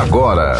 agora.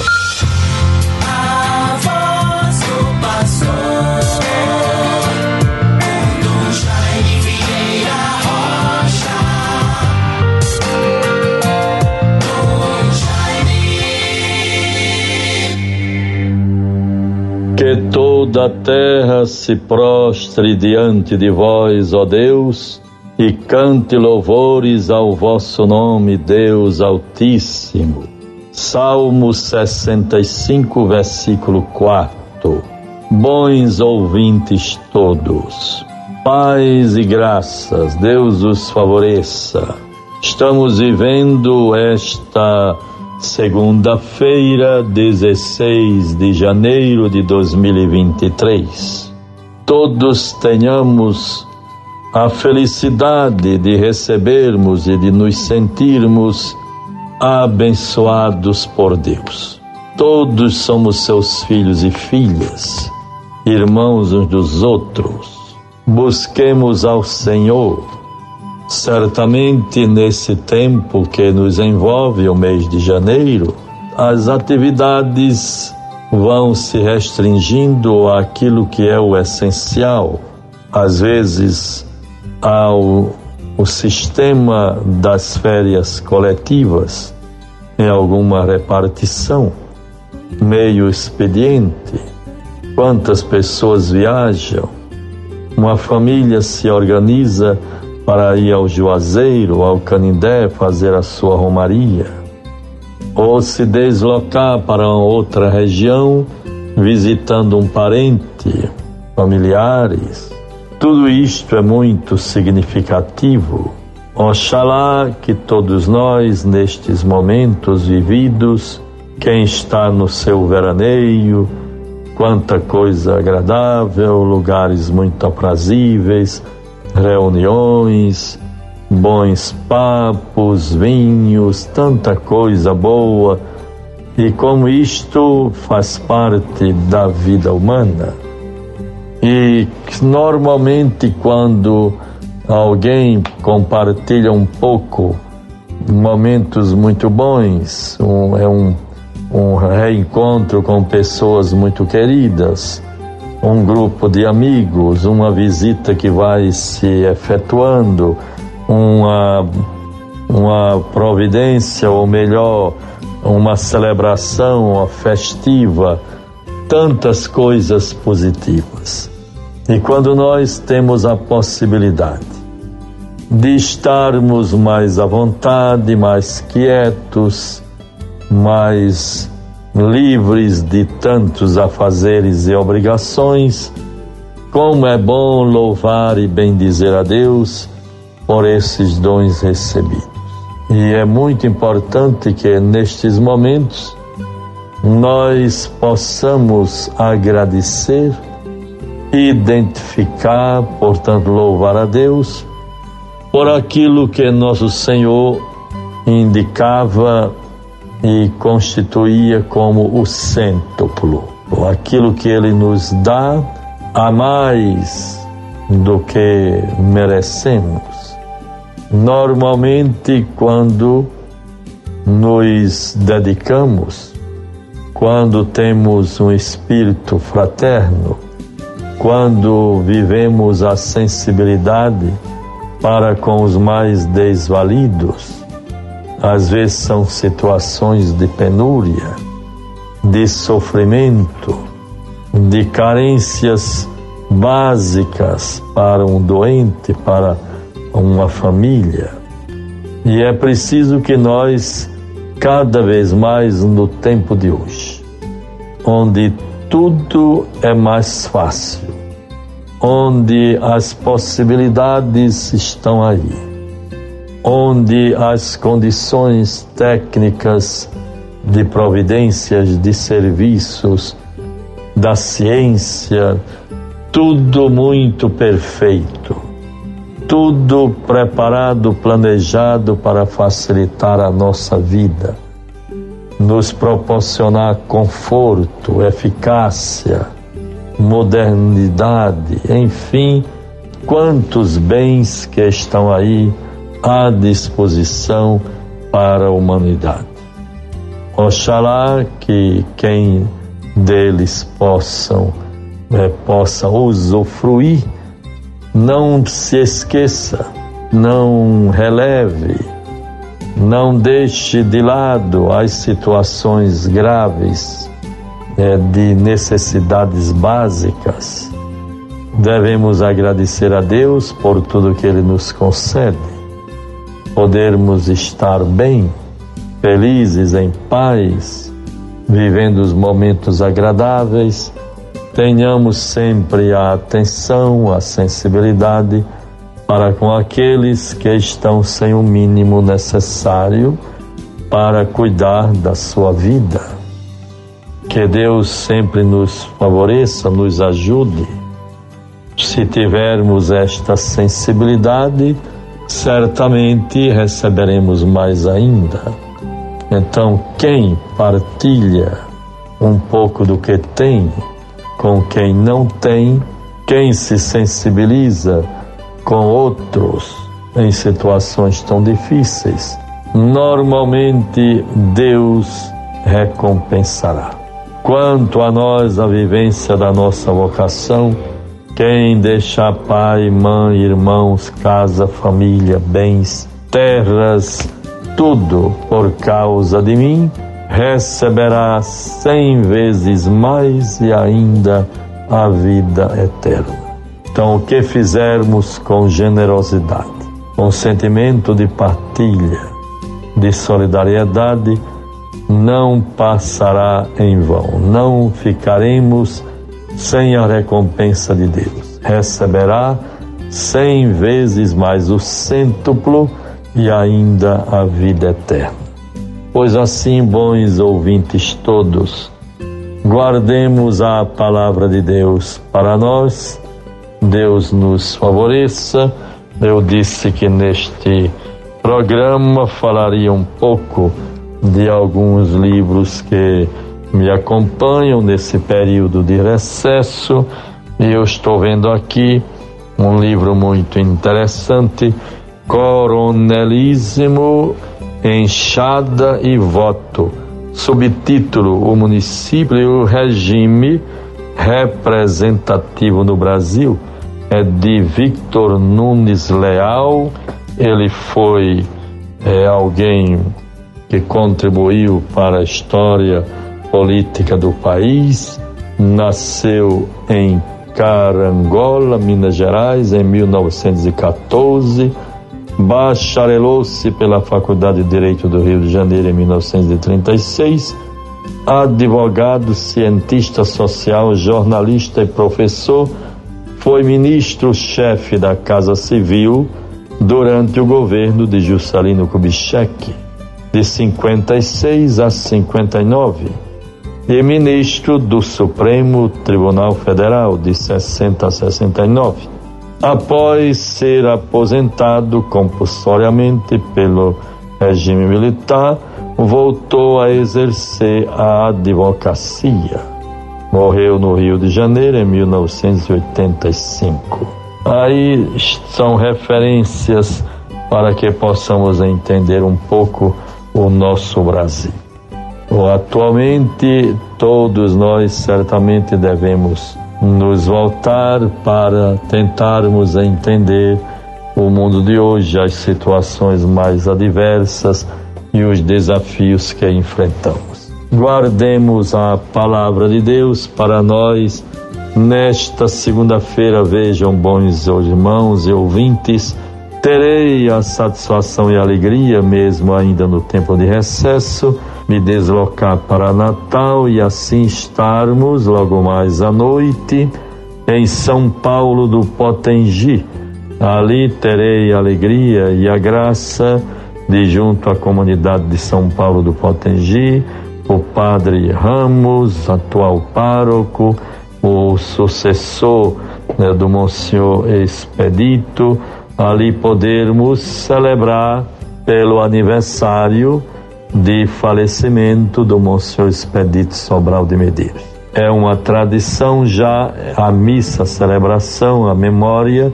Que toda a terra se prostre diante de vós, ó Deus, e cante louvores ao vosso nome, Deus Altíssimo. Salmo 65, versículo 4. Bons ouvintes todos, paz e graças, Deus os favoreça. Estamos vivendo esta segunda-feira, 16 de janeiro de 2023. Todos tenhamos a felicidade de recebermos e de nos sentirmos abençoados por Deus. Todos somos seus filhos e filhas, irmãos uns dos outros. Busquemos ao Senhor. Certamente nesse tempo que nos envolve o mês de janeiro, as atividades vão se restringindo àquilo que é o essencial. Às vezes, ao o sistema das férias coletivas em alguma repartição, meio expediente, quantas pessoas viajam, uma família se organiza para ir ao Juazeiro, ao Canindé, fazer a sua romaria, ou se deslocar para outra região, visitando um parente, familiares, tudo isto é muito significativo. Oxalá que todos nós, nestes momentos vividos, quem está no seu veraneio, quanta coisa agradável, lugares muito aprazíveis, reuniões, bons papos, vinhos, tanta coisa boa. E como isto faz parte da vida humana, e normalmente quando alguém compartilha um pouco momentos muito bons, um, é um, um reencontro com pessoas muito queridas, um grupo de amigos, uma visita que vai se efetuando, uma, uma providência, ou melhor, uma celebração festiva, tantas coisas positivas. E quando nós temos a possibilidade de estarmos mais à vontade, mais quietos, mais livres de tantos afazeres e obrigações, como é bom louvar e bendizer a Deus por esses dons recebidos. E é muito importante que nestes momentos nós possamos agradecer identificar, portanto, louvar a Deus por aquilo que nosso Senhor indicava e constituía como o cêntuplo, aquilo que Ele nos dá a mais do que merecemos. Normalmente, quando nos dedicamos, quando temos um espírito fraterno, quando vivemos a sensibilidade para com os mais desvalidos, às vezes são situações de penúria, de sofrimento, de carências básicas para um doente, para uma família. E é preciso que nós, cada vez mais no tempo de hoje, onde tudo é mais fácil, onde as possibilidades estão aí, onde as condições técnicas de providências, de serviços, da ciência, tudo muito perfeito, tudo preparado, planejado para facilitar a nossa vida nos proporcionar conforto, eficácia, modernidade, enfim, quantos bens que estão aí à disposição para a humanidade. Oxalá que quem deles possam é, possa usufruir, não se esqueça, não releve, não deixe de lado as situações graves é, de necessidades básicas. Devemos agradecer a Deus por tudo que Ele nos concede, podermos estar bem, felizes, em paz, vivendo os momentos agradáveis, tenhamos sempre a atenção, a sensibilidade para com aqueles que estão sem o mínimo necessário para cuidar da sua vida. Que Deus sempre nos favoreça, nos ajude. Se tivermos esta sensibilidade, certamente receberemos mais ainda. Então, quem partilha um pouco do que tem com quem não tem, quem se sensibiliza com outros em situações tão difíceis, normalmente Deus recompensará. Quanto a nós, a vivência da nossa vocação, quem deixar pai, mãe, irmãos, casa, família, bens, terras, tudo por causa de mim, receberá cem vezes mais e ainda a vida eterna. Então, o que fizermos com generosidade, com sentimento de partilha, de solidariedade, não passará em vão, não ficaremos sem a recompensa de Deus. Receberá cem vezes mais o cêntuplo e ainda a vida eterna. Pois assim, bons ouvintes todos, guardemos a palavra de Deus para nós, Deus nos favoreça. Eu disse que neste programa falaria um pouco de alguns livros que me acompanham nesse período de recesso e eu estou vendo aqui um livro muito interessante Coronelismo, Enxada e Voto. Subtítulo: O município e o regime representativo no Brasil. É de Victor Nunes Leal. Ele foi é, alguém que contribuiu para a história política do país. Nasceu em Carangola, Minas Gerais, em 1914 bacharelou-se pela Faculdade de Direito do Rio de Janeiro em 1936, advogado, cientista social, jornalista e professor, foi ministro-chefe da Casa Civil durante o governo de Juscelino Kubitschek, de 56 a 59, e ministro do Supremo Tribunal Federal, de 60 a 69 após ser aposentado compulsoriamente pelo regime militar, voltou a exercer a advocacia. Morreu no Rio de Janeiro em 1985. Aí são referências para que possamos entender um pouco o nosso Brasil. Atualmente, todos nós certamente devemos nos voltar para tentarmos entender o mundo de hoje, as situações mais adversas e os desafios que enfrentamos. Guardemos a palavra de Deus para nós nesta segunda-feira. Vejam, bons irmãos e ouvintes, terei a satisfação e alegria, mesmo ainda no tempo de recesso, me deslocar para Natal e assim estarmos logo mais à noite em São Paulo do Potengi. Ali terei a alegria e a graça de, junto à comunidade de São Paulo do Potengi, o Padre Ramos, atual pároco, o sucessor né, do Monsenhor Expedito, ali podermos celebrar pelo aniversário de falecimento do Monsenhor Expedito Sobral de Medeiros. É uma tradição já a missa, a celebração, a memória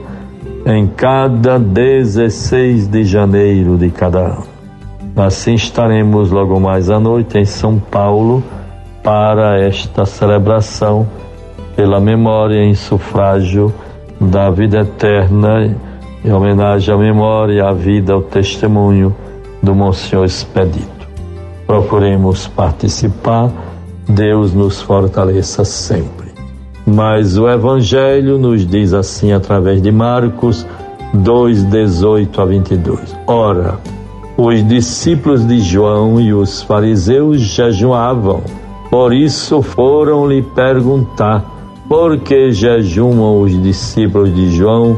em cada 16 de janeiro de cada ano. Assim estaremos logo mais à noite em São Paulo para esta celebração pela memória em sufrágio da vida eterna, em homenagem à memória, à vida, ao testemunho do Monsenhor Expedito. Procuremos participar, Deus nos fortaleça sempre. Mas o Evangelho nos diz assim através de Marcos 2, 18 a 22. Ora, os discípulos de João e os fariseus jejuavam. Por isso foram lhe perguntar: por que jejumam os discípulos de João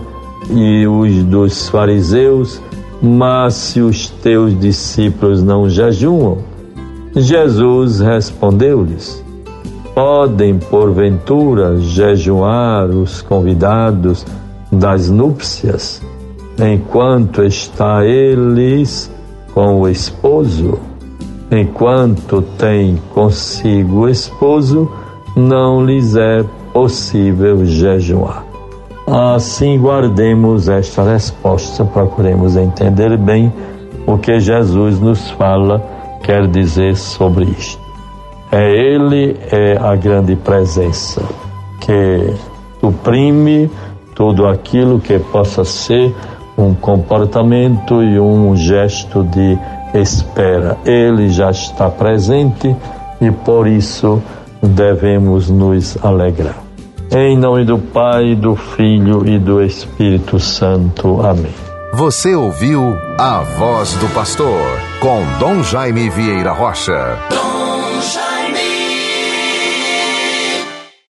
e os dos fariseus, mas se os teus discípulos não jejuam? Jesus respondeu-lhes: Podem, porventura, jejuar os convidados das núpcias, enquanto está eles com o esposo, enquanto tem consigo o esposo, não lhes é possível jejuar. Assim, guardemos esta resposta, procuremos entender bem o que Jesus nos fala, quer dizer sobre isto. É Ele, é a grande presença que suprime tudo aquilo que possa ser um comportamento e um gesto de espera. Ele já está presente e por isso devemos nos alegrar. Em nome do Pai, do Filho e do Espírito Santo. Amém. Você ouviu a voz do pastor com Dom Jaime Vieira Rocha.